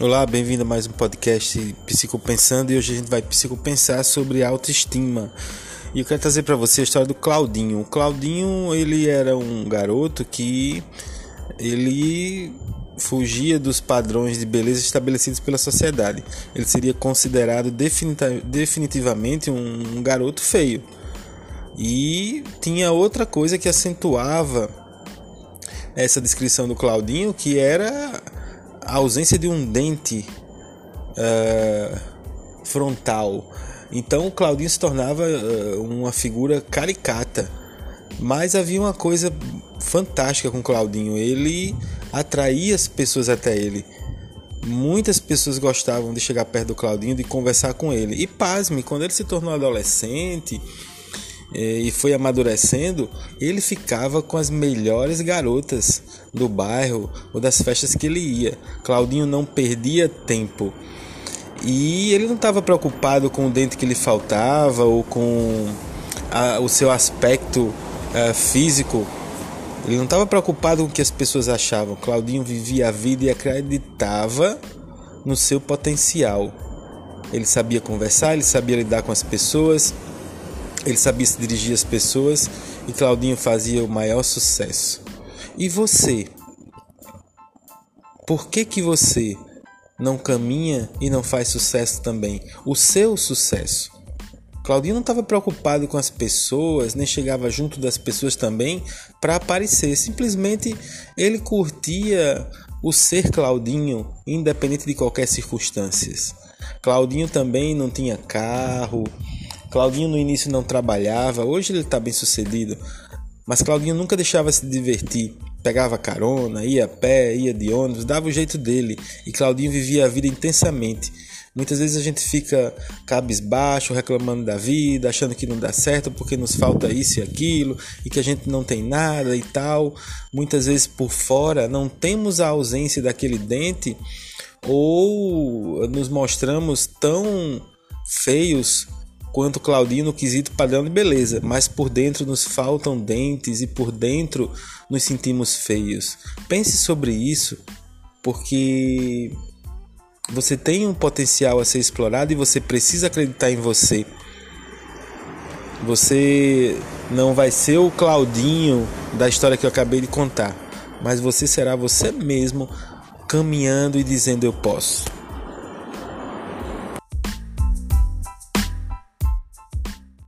Olá, bem-vindo a mais um podcast Psicopensando e hoje a gente vai psicopensar sobre autoestima. E eu quero trazer para você a história do Claudinho. O Claudinho, ele era um garoto que ele fugia dos padrões de beleza estabelecidos pela sociedade. Ele seria considerado definitivamente um garoto feio. E tinha outra coisa que acentuava essa descrição do Claudinho, que era a ausência de um dente uh, frontal. Então Claudinho se tornava uh, uma figura caricata. Mas havia uma coisa fantástica com Claudinho. Ele atraía as pessoas até ele. Muitas pessoas gostavam de chegar perto do Claudinho, de conversar com ele. E pasme, quando ele se tornou adolescente, e foi amadurecendo, ele ficava com as melhores garotas do bairro ou das festas que ele ia. Claudinho não perdia tempo. E ele não estava preocupado com o dente que lhe faltava ou com a, o seu aspecto a, físico. Ele não estava preocupado com o que as pessoas achavam. Claudinho vivia a vida e acreditava no seu potencial. Ele sabia conversar, ele sabia lidar com as pessoas, ele sabia se dirigir às pessoas e Claudinho fazia o maior sucesso. E você? Por que que você não caminha e não faz sucesso também? O seu sucesso. Claudinho não estava preocupado com as pessoas, nem chegava junto das pessoas também para aparecer. Simplesmente ele curtia o ser Claudinho, independente de qualquer circunstâncias. Claudinho também não tinha carro, Claudinho no início não trabalhava, hoje ele está bem sucedido, mas Claudinho nunca deixava se divertir. Pegava carona, ia a pé, ia de ônibus, dava o jeito dele e Claudinho vivia a vida intensamente. Muitas vezes a gente fica cabisbaixo, reclamando da vida, achando que não dá certo porque nos falta isso e aquilo e que a gente não tem nada e tal. Muitas vezes por fora não temos a ausência daquele dente ou nos mostramos tão feios quanto Claudinho no quesito padrão de beleza, mas por dentro nos faltam dentes e por dentro nos sentimos feios. Pense sobre isso, porque você tem um potencial a ser explorado e você precisa acreditar em você. Você não vai ser o Claudinho da história que eu acabei de contar, mas você será você mesmo caminhando e dizendo eu posso.